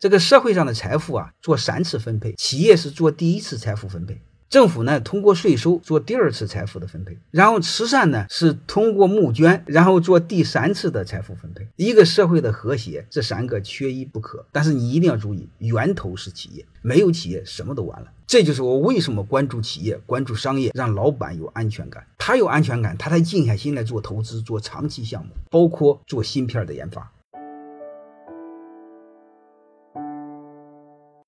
这个社会上的财富啊做三次分配企业是做第一次财富分配政府呢通过税收做第二次财富的分配然后慈善呢是通过募捐然后做第三次的财富分配。一个社会的和谐这三个缺一不可但是你一定要注意源头是企业没有企业什么都完了。这就是我为什么关注企业关注商业让老板有安全感。他有安全感他才静下心来做投资做长期项目包括做芯片的研发。